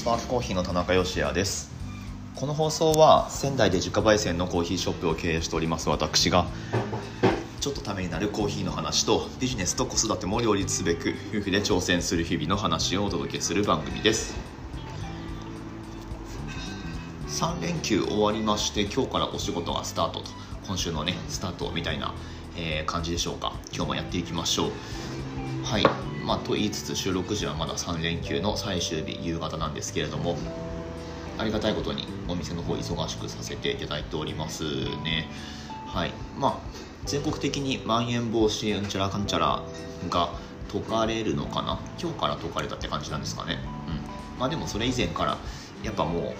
スパークコーヒーの田中芳也です。この放送は仙台で自家焙煎のコーヒーショップを経営しております私がちょっとためになるコーヒーの話とビジネスと子育ても両立すべく夫婦で挑戦する日々の話をお届けする番組です。3連休終わりまして今日からお仕事がスタートと。今週のねスタートみたいな、えー感じでしょうか。今日もやっていきましょう。はい。まあと言いつつ収録時はまだ3連休の最終日夕方なんですけれどもありがたいことにお店の方忙しくさせていただいておりますね。はい。まあ全国的にまん延防止うんちゃらかんちゃらが解かれるのかな？今日から解かれたって感じなんですかね。うん。まあでもそれ以前からやっぱもう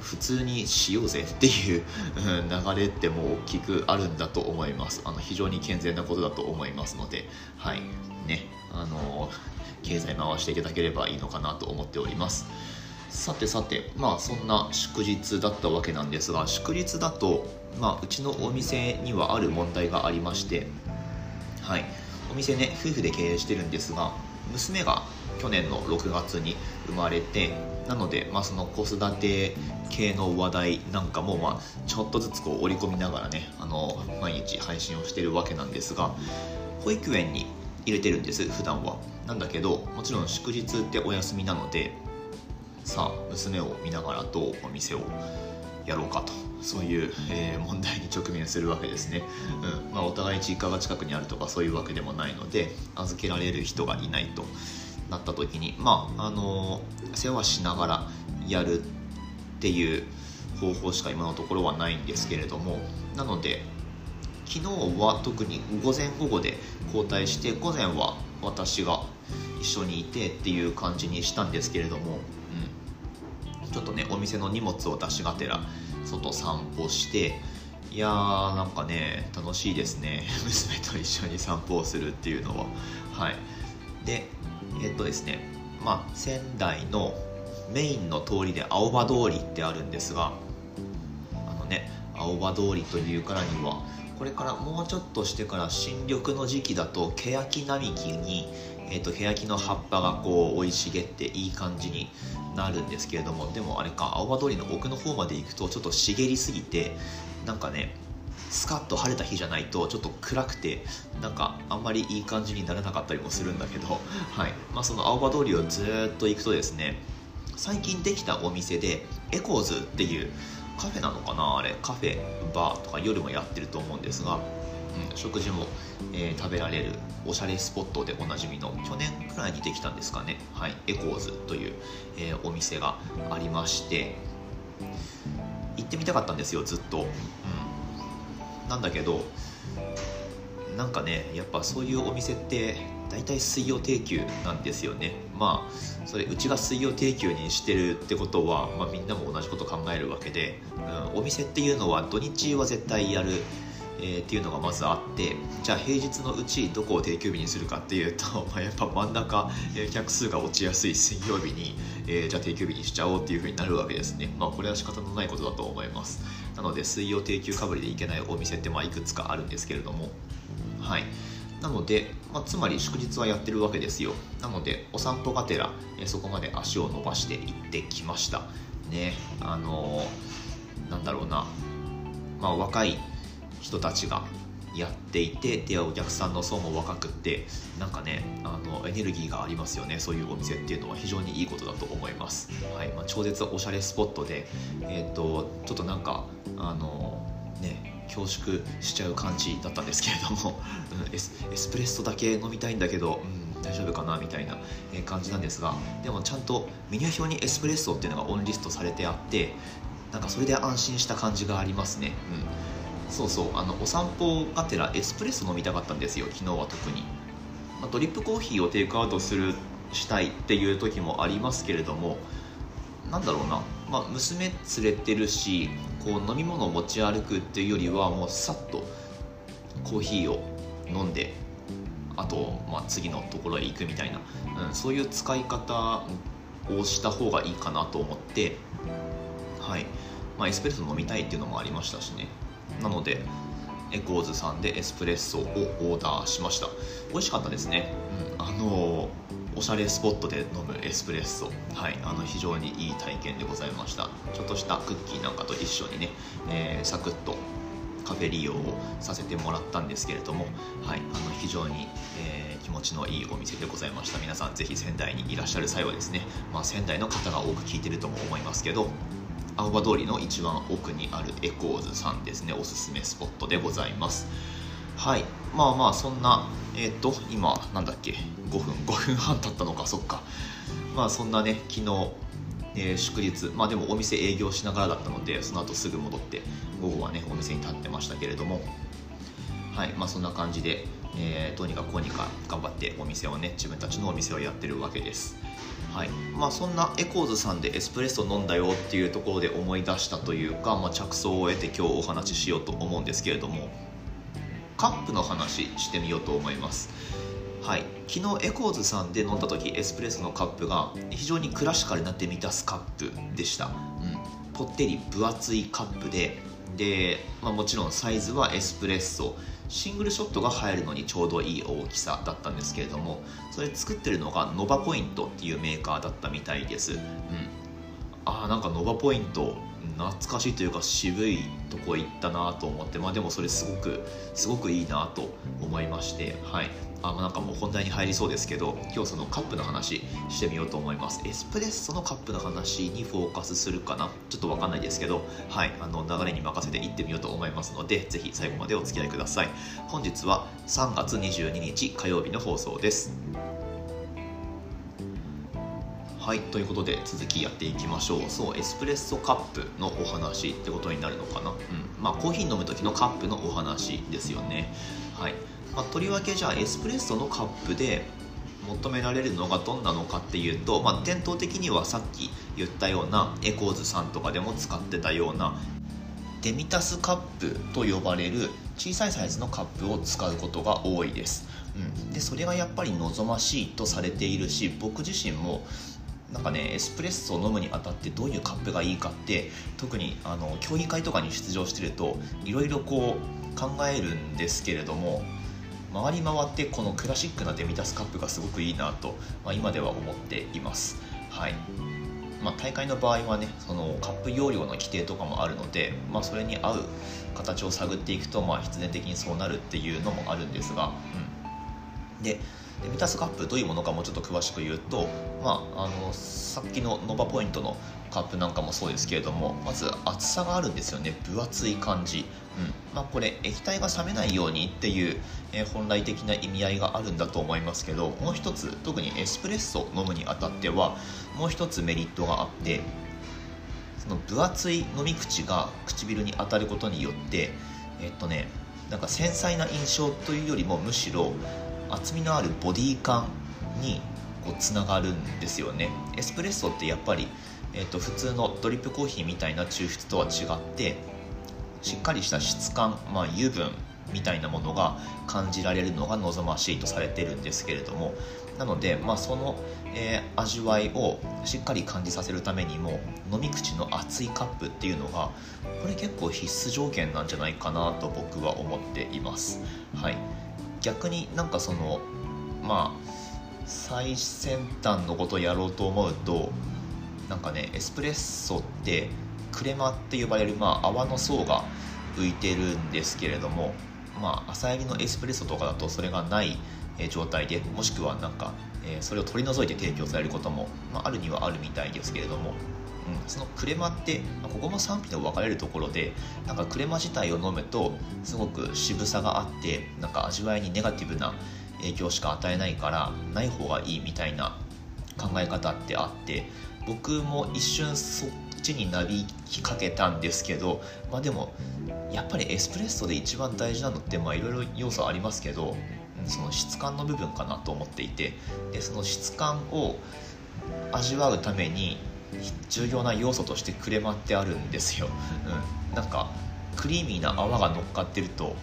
普通にしようぜっていう流れってもう大きくあるんだと思います。あの非常に健全なことだと思いますので。はい。ね。あの経済回していただければいいのかなと思っております。さてさてまあそんな祝日だったわけなんですが祝日だと、まあ、うちのお店にはある問題がありましてはい。お店ね夫婦で経営してるんですが娘が去年の6月に生まれてなので、まあ、その子育て系の話題なんかも、まあ、ちょっとずつこう織り込みながらねあの毎日配信をしてるわけなんですが保育園に入れてるんです普段は。なんだけどもちろん祝日ってお休みなのでさあ娘を見ながらどうお店をやろうかと。そういう、えー問題に直面するわけですね、うん。まあ、お互い実家が近くにあるとかそういうわけでもないので預けられる人がいないとなった時にまああのー世話しながらやるっていう方法しか今のところはないんですけれどもなので昨日は特に午前午後で交代して午前は私が一緒にいてっていう感じにしたんですけれども、うん、ちょっとねお店の荷物を出しがてら外散歩していやーなんかね楽しいですね。娘と一緒に散歩をするっていうのは。はい。でえっとですねまあ仙台のメインの通りで青葉通りってあるんですがあのね青葉通りというからにはこれからもうちょっとしてから新緑の時期だと欅並木に、えー、と欅の葉っぱがこう生い茂っていい感じになるんですけれどもでもあれか青葉通りの奥の方まで行くとちょっと茂りすぎてなんかねスカッと晴れた日じゃないとちょっと暗くてなんかあんまりいい感じにならなかったりもするんだけど、はい。まあ、その青葉通りをずっと行くとですね最近できたお店でエコーズっていうカフェなのかな？あれカフェバーとか夜もやってると思うんですが、うん、食事も、えー食べられるおしゃれスポットでおなじみの去年くらいにできたんですかね、はい、エコーズという、えーお店がありまして行ってみたかったんですよずっと、うん、なんだけどなんかねやっぱそういうお店って大体水曜定休なんですよね。まあそれうちが水曜定休にしてるってことは、まあ、みんなも同じこと考えるわけで、うん、お店っていうのは土日は絶対やる、えーっていうのがまずあってじゃあ平日のうちどこを定休日にするかっていうと、まあ、やっぱ真ん中、えー客数が落ちやすい水曜日に、えーじゃあ定休日にしちゃおうっていうふうになるわけですね。まあこれは仕方のないことだと思います。なので水曜定休かぶりで行けないお店ってまあいくつかあるんですけれども。はい。なので、まあ、つまり祝日はやってるわけですよ。なのでお散歩がてら、えそこまで足を伸ばして行ってきました。ねあのーなんだろうな。まあ若い人たちがやっていてでお客さんの層も若くってなんかねあのエネルギーがありますよね。そういうお店っていうのは非常にいいことだと思います、はい。まあ、超絶おしゃれスポットで、えー、とちょっとなんかあのね恐縮しちゃう感じだったんですけれども、うんエスエスプレッソだけ飲みたいんだけど、うん、大丈夫かなみたいな感じなんですがでもちゃんとメニュー表にエスプレッソっていうのがオンリストされてあってなんかそれで安心した感じがありますね、うん、そうそうあのお散歩がてらエスプレッソ飲みたかったんですよ昨日は特に、まあ、ドリップコーヒーをテイクアウトするしたいっていう時もありますけれどもなんだろうな、まあ、娘連れてるしこう飲み物を持ち歩くっていうよりはもうさっとコーヒーを飲んであと、まあ、次のところへ行くみたいな、うん、そういう使い方をした方がいいかなと思ってはい、まあ、エスプレッソ飲みたいっていうのもありましたしね。なのでエコーズさんでエスプレッソをオーダーしました。美味しかったですね、うん、あのおしゃれスポットで飲むエスプレッソ。はいあの非常にいい体験でございました。ちょっとしたクッキーなんかと一緒にね、えー、サクッとカフェ利用をさせてもらったんですけれども、はい、あの非常に、えー、気持ちのいいお店でございました。皆さんぜひ仙台にいらっしゃる際はですね、まあ、仙台の方が多く聞いてるとも思いますけど青葉通りの一番奥にあるエコーズさんですねおすすめスポットでございます。はい。まあまあそんなえっ、ー、と今なんだっけ？5分。5分半経ったのか。そっか。まあそんなね昨日えー、祝日。まあでもお店営業しながらだったのでその後すぐ戻って午後はねお店に立ってましたけれども。はい。まあそんな感じで、えー、どうにかこうにか頑張ってお店をね自分たちのお店をやってるわけです。はい。まあ、そんなエコーズさんでエスプレッソ飲んだよっていうところで思い出したというか、まあ、着想を得て今日お話ししようと思うんですけれども。カップの話してみようと思います。はい。昨日エコーズさんで飲んだ時エスプレッソのカップが非常にクラシカルなデミタスカップでした、うん、ぽってり分厚いカップで。で、まあ、もちろんサイズはエスプレッソ。シングルショットが入るのにちょうどいい大きさだったんですけれどもそれ作ってるのがノバポイントっていうメーカーだったみたいです、うん、ああなんかノバポイント懐かしいというか渋いとこ行ったなと思ってまあでもそれすごくすごくいいなと思いましてはい。あなんかもう本題に入りそうですけど今日そのカップの話してみようと思います。エスプレッソのカップの話にフォーカスするかな？ちょっと分かんないですけどはい。あの流れに任せていってみようと思いますのでぜひ最後までお付き合いください。本日は3月22日火曜日の放送です。はいということで続きやっていきましょう。そうエスプレッソカップのお話ってことになるのかな？うん。まあコーヒー飲む時のカップのお話ですよね。はい。まあ、とりわけじゃあエスプレッソのカップで求められるのがどんなのかっていうと、まあ、伝統的にはさっき言ったようなエコーズさんとかでも使ってたようなデミタスカップと呼ばれる小さいサイズのカップを使うことが多いです、うん、でそれがやっぱり望ましいとされているし僕自身もなんかねエスプレッソを飲むにあたってどういうカップがいいかって特にあの競技会とかに出場してるといろいろこう考えるんですけれども回り回ってこのクラシックなデミタスカップがすごくいいなと、まあ、今では思っています。はいまあ、大会の場合はねそのカップ容量の規定とかもあるので、まあ、それに合う形を探っていくと、まあ、必然的にそうなるっていうのもあるんですが、うん、でデミタスカップどういうものかもちょっと詳しく言うと、まあ、あのさっきのノバポイントのカップなんかもそうですけれどもまず厚さがあるんですよね。分厚い感じ、うん。まあ、これ液体が冷めないようにっていう、えー、本来的な意味合いがあるんだと思いますけどもう一つ特にエスプレッソを飲むにあたってはもう一つメリットがあってその分厚い飲み口が唇に当たることによってえっとねなんか繊細な印象というよりもむしろ厚みのあるボディ感にこうつながるんですよねエスプレッソってやっぱりえーと、普通のドリップコーヒーみたいな抽出とは違ってしっかりした質感、まあ、油分みたいなものが感じられるのが望ましいとされてるんですけれどもなので、まあ、その、えー、味わいをしっかり感じさせるためにも飲み口の熱いカップっていうのがこれ結構必須条件なんじゃないかなと僕は思っています。はい、逆になんかそのまあ最先端のことをやろうと思うとなんかねエスプレッソってクレマって呼ばれる、まあ、泡の層が浮いてるんですけれども、まあ、朝入りのエスプレッソとかだとそれがない状態でもしくはなんか、え、それを取り除いて提供されることも、まあ、あるにはあるみたいですけれども、うん、そのクレマって、まあ、ここも賛否の分かれるところでなんかクレマ自体を飲むとすごく渋さがあってなんか味わいにネガティブな影響しか与えないからない方がいいみたいな考え方ってあって僕も一瞬そっちになりかけたんですけどまあでもやっぱりエスプレッソで一番大事なのっていろいろ要素ありますけどその質感の部分かなと思っていてでその質感を味わうために重要な要素としてクレマってあるんですよ、うん、なんかクリーミーな泡が乗っかってると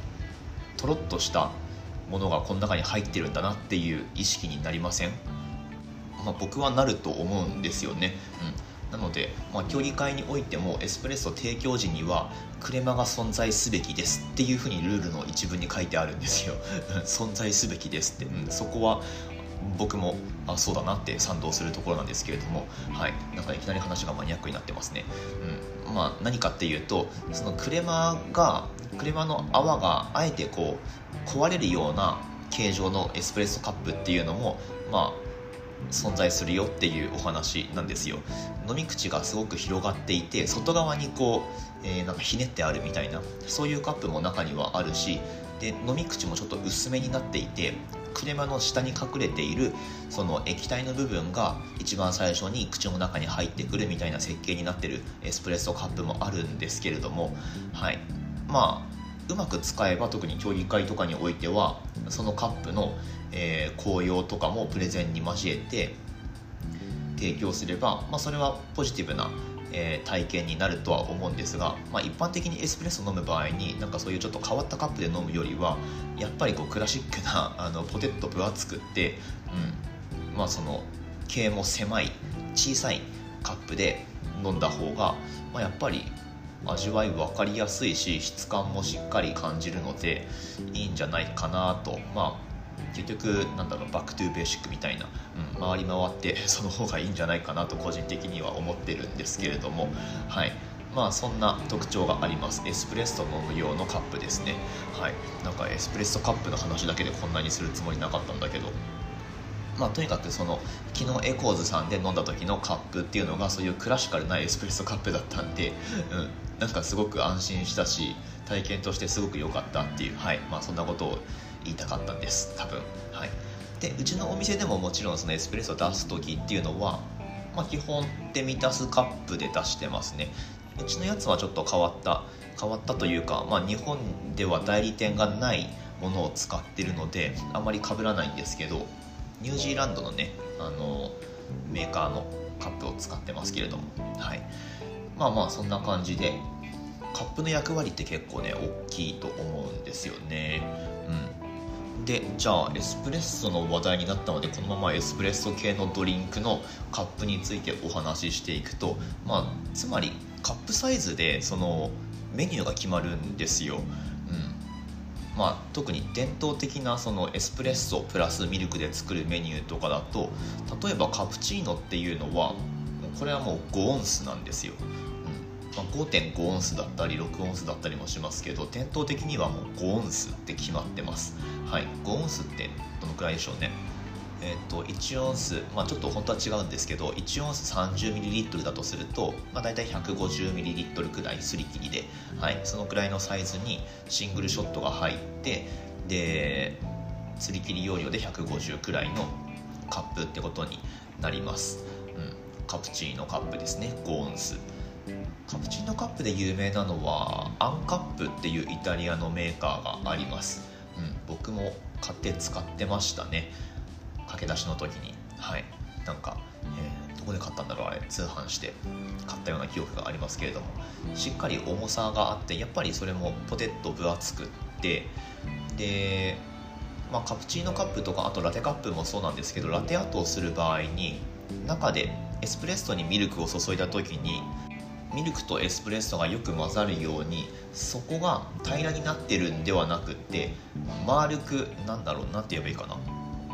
とろっとしたものがこの中に入ってるんだなっていう意識になりません？まあ、僕はなると思うんですよね。なので、まあ、競技会においてもエスプレッソ提供時にはクレマが存在すべきですっていうふうにルールの一文に書いてあるんですよ。存在すべきですって、うん、そこは僕もあそうだなって賛同するところなんですけれども、はい、なんかいきなり話がマニアックになってますね、うん。まあ、何かっていうとそのクレマがクレマの泡があえてこう壊れるような形状のエスプレッソカップっていうのもまあ存在するよっていうお話なんですよ。飲み口がすごく広がっていて外側にこう、えー、なんかひねってあるみたいなそういうカップも中にはあるしで飲み口もちょっと薄めになっていてクレマの下に隠れているその液体の部分が一番最初に口の中に入ってくるみたいな設計になってるエスプレッソカップもあるんですけれどもはい。まあうまく使えば特に競技会とかにおいてはそのカップの、えー、紅葉とかもプレゼンに交えて提供すれば、まあ、それはポジティブな、えー、体験になるとは思うんですが、まあ、一般的にエスプレッソ飲む場合になんかそういうちょっと変わったカップで飲むよりはやっぱりこうクラシックな あのポテッと分厚くって、うんまあ、その径も狭い小さいカップで飲んだ方が、まあ、やっぱり味わい分かりやすいし質感もしっかり感じるのでいいんじゃないかなと。ま結局なんだろう back to basic みたいな、うん、回り回って その方がいいんじゃないかなと個人的には思ってるんですけれどもはい。まあそんな特徴があります。エスプレッソ飲む用のカップですね。はい。なんかエスプレッソカップの話だけでこんなにするつもりなかったんだけど。まあ、とにかくその昨日エコーズさんで飲んだ時のカップっていうのがそういうクラシカルなエスプレッソカップだったんで、うん、なんかすごく安心したし体験としてすごく良かったっていう、はい。まあ、そんなことを言いたかったんです多分。はい。でうちのお店でももちろんそのエスプレッソを出す時っていうのは、まあ、基本で満たすカップで出してますね。うちのやつはちょっと変わった変わったというか、まあ、日本では代理店がないものを使ってるのであまり被らないんですけどニュージーランドのねあのメーカーのカップを使ってますけれども。はい。まあまあそんな感じでカップの役割って結構ね大きいと思うんですよね。でじゃあエスプレッソの話題になったのでこのままエスプレッソ系のドリンクのカップについてお話ししていくとまあつまりカップサイズでそのメニューが決まるんですよ。まあ、特に伝統的なそのエスプレッソプラスミルクで作るメニューとかだと例えばカプチーノっていうのはこれはもう5オンスなんですよ、まあ、5.5オンスだったり6オンスだったりもしますけど伝統的にはもう5オンスって決まってます。はい。5オンスってどのくらいでしょうね。えーと、1オンス、まあ、ちょっと本当は違うんですけど1オンス 30ml だとすると、まあ、大体 150ml くらいすり切りで、はい、そのくらいのサイズにシングルショットが入ってですり切り容量で150くらいのカップってことになります、うん、カプチーノカップですね。5オンス。カプチーノカップで有名なのはアンカップっていうイタリアのメーカーがあります、うん、僕も買って使ってましたね。駆け出しの時に。はい。なんか、えー、どこで買ったんだろうあれ。通販して買ったような記憶がありますけれども。しっかり重さがあってやっぱりそれもポテッと分厚くって。で、まあ、カプチーノカップとかあとラテカップもそうなんですけどラテアートをする場合に中でエスプレッソにミルクを注いだ時にミルクとエスプレッソがよく混ざるようにそこが平らになってるんではなくって丸くなんだろう何て言えばいいかな。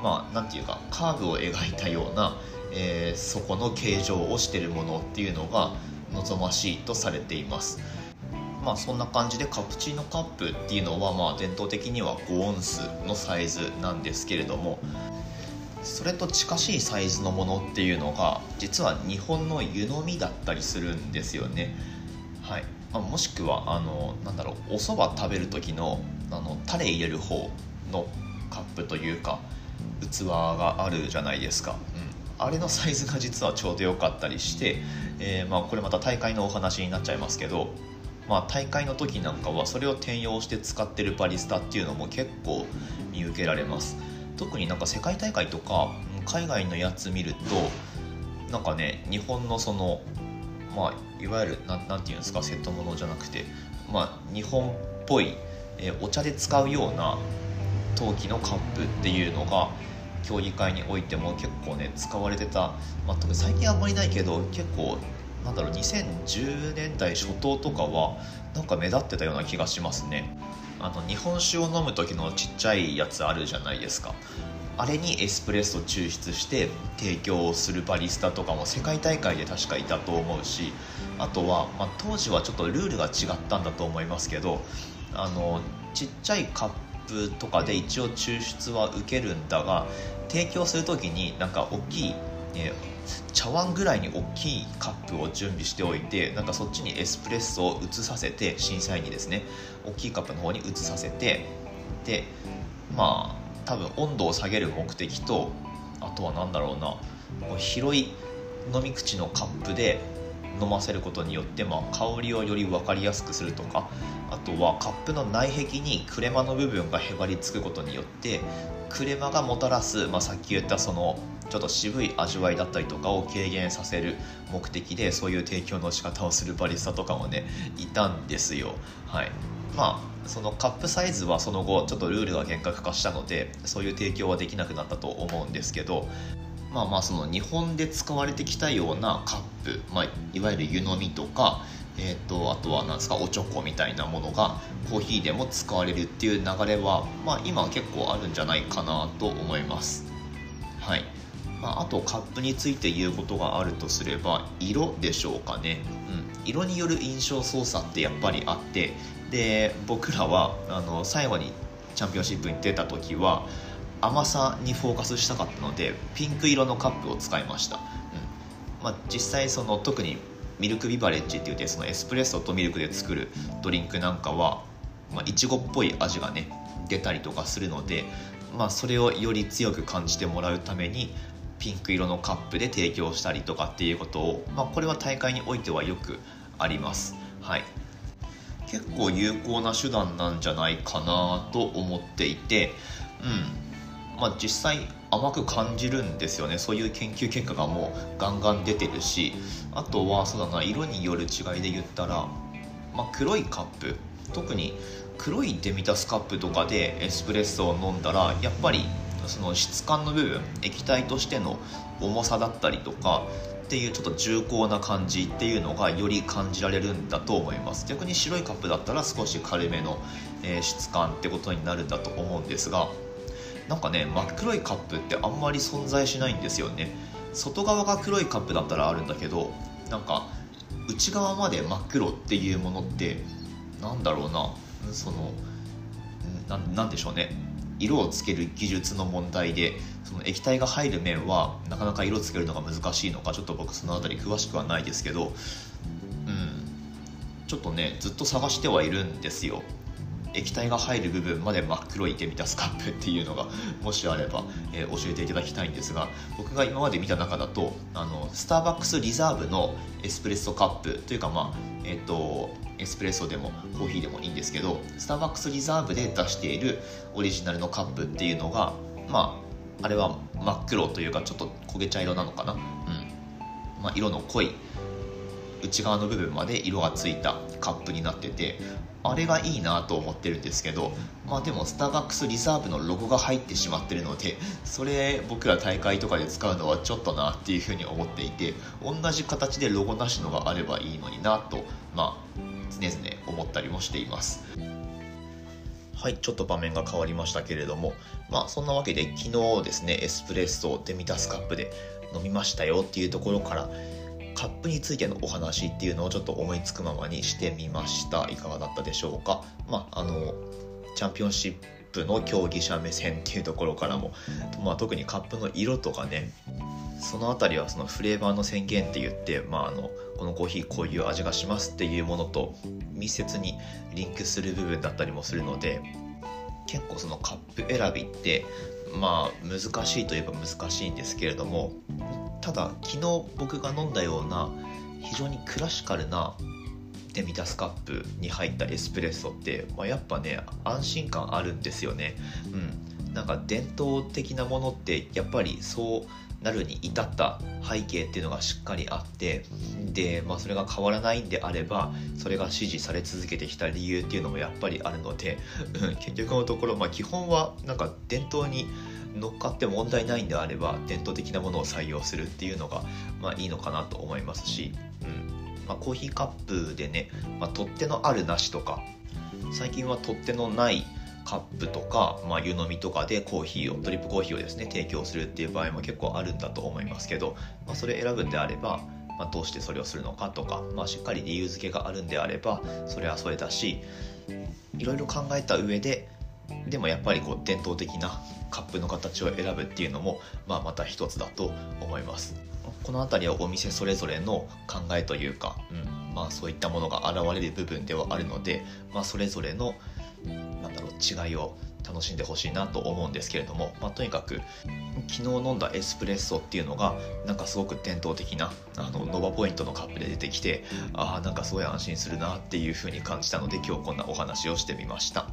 まあ、なんていうかカーブを描いたような、えー、そこの形状をしてるものっていうのが望ましいとされています。まあそんな感じでカプチーノカップっていうのはまあ伝統的には5オンスのサイズなんですけれどもそれと近しいサイズのものっていうのが実は日本の湯飲みだったりするんですよね。はい、あ、もしくはあのなんだろうお蕎麦食べる時のあのタレ入れる方のカップというか器があるじゃないですか、うん、あれのサイズが実はちょうど良かったりして、えー、まあ、これまた大会のお話になっちゃいますけど、まあ、大会の時なんかはそれを転用して使ってるバリスタっていうのも結構見受けられます。特になんか世界大会とか海外のやつ見るとなんかね日本のそのまあいわゆる何て言うんですかセットものじゃなくてまあ日本っぽい、えー、お茶で使うような陶器のカップっていうのが競技会においても結構ね使われてた、まあ、特に最近あんまりないけど結構なんだろう2010年代初頭とかはなんか目立ってたような気がしますね。あの日本酒を飲む時のちっちゃいやつあるじゃないですか。あれにエスプレッソ抽出して提供するバリスタとかも世界大会で確かいたと思うしあとは、まあ、当時はちょっとルールが違ったんだと思いますけどあのちっちゃいカップとかで一応抽出は受けるんだが提供する時になんか大きい、ね茶碗ぐらいに大きいカップを準備しておいてなんかそっちにエスプレッソを移させて審査員にですね大きいカップの方に移させてでまあ多分温度を下げる目的とあとは何だろうな広い飲み口のカップで飲ませることによって、まあ、香りをより分かりやすくするとかあとはカップの内壁にクレマの部分がへばりつくことによってクレマがもたらす、まあ、さっき言ったそのちょっと渋い味わいだったりとかを軽減させる目的でそういう提供の仕方をするバリスタとかもねいたんですよ。はい。まあそのカップサイズはその後ちょっとルールが厳格化したのでそういう提供はできなくなったと思うんですけどまあまあその日本で使われてきたようなカップ、まあ、いわゆる湯飲みとか、えーと、あとは何ですかおちょこみたいなものがコーヒーでも使われるっていう流れは、まあ、今結構あるんじゃないかなと思います。はい。まあ、あとカップについて言うことがあるとすれば色でしょうかね、うん、色による印象操作ってやっぱりあってで僕らはあの最後にチャンピオンシップに出た時は甘さにフォーカスしたかったのでピンク色のカップを使いました、うん。まあ、実際その特にミルクビバレッジって言ってそのエスプレッソとミルクで作るドリンクなんかは、まあ、いちごっぽい味がね出たりとかするので、まあ、それをより強く感じてもらうためにピンク色のカップで提供したりとかっていうことを、まあ、これは大会においてはよくあります。はい。結構有効な手段なんじゃないかなと思っていて、うん。まあ、実際甘く感じるんですよね。そういう研究結果がもうガンガン出てるし。あとはそうだな色による違いで言ったら、まあ、黒いカップ。特に黒いデミタスカップとかでエスプレッソを飲んだらやっぱりその質感の部分液体としての重さだったりとかっていうちょっと重厚な感じっていうのがより感じられるんだと思います。逆に白いカップだったら少し軽めの、質感ってことになるんだと思うんですがなんかね真っ黒いカップってあんまり存在しないんですよね。外側が黒いカップだったらあるんだけどなんか内側まで真っ黒っていうものってなんだろうな。そのなんでしょうね。色をつける技術の問題でその液体が入る面はなかなか色つけるのが難しいのかちょっと僕その辺り詳しくはないですけどうん。ちょっとねずっと探してはいるんですよ。液体が入る部分まで真っ黒いデミタスカップっていうのがもしあれば、えー、教えていただきたいんですが僕が今まで見た中だとあのスターバックスリザーブのエスプレッソカップというかまあえっ、ー、とエスプレッソでもコーヒーでもいいんですけどスターバックスリザーブで出しているオリジナルのカップっていうのがまああれは真っ黒というかちょっと焦げ茶色なのかな、うん。まあ、色の濃い内側の部分まで色がついたカップになっててあれがいいなと思ってるんですけどまあでもスターバックスリザーブのロゴが入ってしまってるのでそれ僕ら大会とかで使うのはちょっとなっていうふうに思っていて同じ形でロゴなしのがあればいいのになとまあ常々思ったりもしています。はいちょっと場面が変わりましたけれどもまあそんなわけで昨日ですねエスプレッソデミタスカップで飲みましたよっていうところからカップについてのお話っていうのをちょっと思いつくままにしてみました。いかがだったでしょうか？まああのチャンピオンシップの競技者目線っていうところからも、まあ、特にカップの色とかねその辺りはそのフレーバーの宣言って言って、まあ、あのこのコーヒーこういう味がしますっていうものと密接にリンクする部分だったりもするので結構そのカップ選びってまあ難しいといえば難しいんですけれどもただ昨日僕が飲んだような非常にクラシカルなデミタスカップに入ったエスプレッソって、まあ、やっぱね安心感あるんですよね。うん。なんか伝統的なものってやっぱりそうなるに至った背景っていうのがしっかりあってで、まあ、それが変わらないんであればそれが支持され続けてきた理由っていうのもやっぱりあるので、うん、結局のところ、まあ、基本はなんか伝統に乗っかって問題ないんであれば伝統的なものを採用するっていうのが、まあ、いいのかなと思いますし、うん。まあ、コーヒーカップでね、まあ、取っ手のあるなしとか最近は取っ手のないカップとか、まあ、湯飲みとかでコーヒーをドリップコーヒーをですね提供するっていう場合も結構あるんだと思いますけど、まあ、それ選ぶんであれば、まあ、どうしてそれをするのかとか、まあ、しっかり理由付けがあるんであればそれはそれだしいろいろ考えた上ででもやっぱりこう伝統的なカップの形を選ぶっていうのも、まあ、また一つだと思いますこの辺りはお店それぞれの考えというか、うんまあ、そういったものが現れる部分ではあるので、まあ、それぞれのなんだろう違いを楽しんでほしいなと思うんですけれども、まあ、とにかく昨日飲んだエスプレッソっていうのがなんかすごく伝統的なあのノバポイントのカップで出てきてああんかすごい安心するなっていう風に感じたので今日こんなお話をしてみました。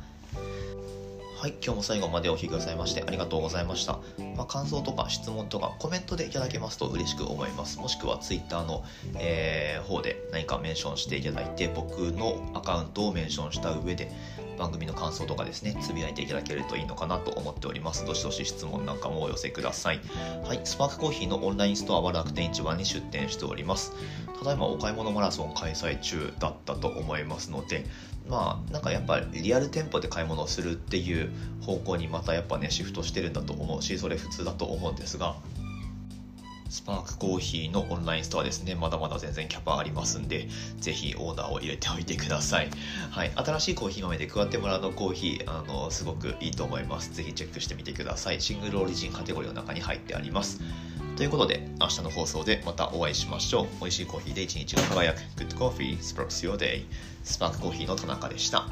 はい、今日も最後までお聴きくださいましてありがとうございました。まあ、感想とか質問とかコメントでいただけますと嬉しく思います。もしくは Twitter の、えー、方で何かメンションしていただいて僕のアカウントをメンションした上で番組の感想とかですね、つぶやいていただけるといいのかなと思っております。どしどし質問なんかもお寄せください。はい、スパークコーヒーのオンラインストアは楽天市場に出店しております。ただいまお買い物マラソン開催中だったと思いますので、まあなんかやっぱリアル店舗で買い物をするっていう方向にまたやっぱねシフトしてるんだと思うしそれ普通だと思うんですがスパークコーヒーのオンラインストアですね。まだまだ全然キャパありますんで、ぜひオーダーを入れておいてください。はい。新しいコーヒー豆で加わってもらうのコーヒー、あの、すごくいいと思います。ぜひチェックしてみてください。シングルオリジンカテゴリーの中に入ってあります。ということで、明日の放送でまたお会いしましょう。美味しいコーヒーで一日が輝く。Good Coffee Sparks Your Day。スパークコーヒーの田中でした。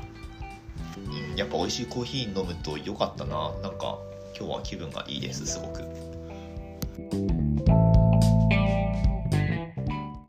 うん、やっぱ美味しいコーヒー飲むと良かったな。なんか、今日は気分がいいです、すごく。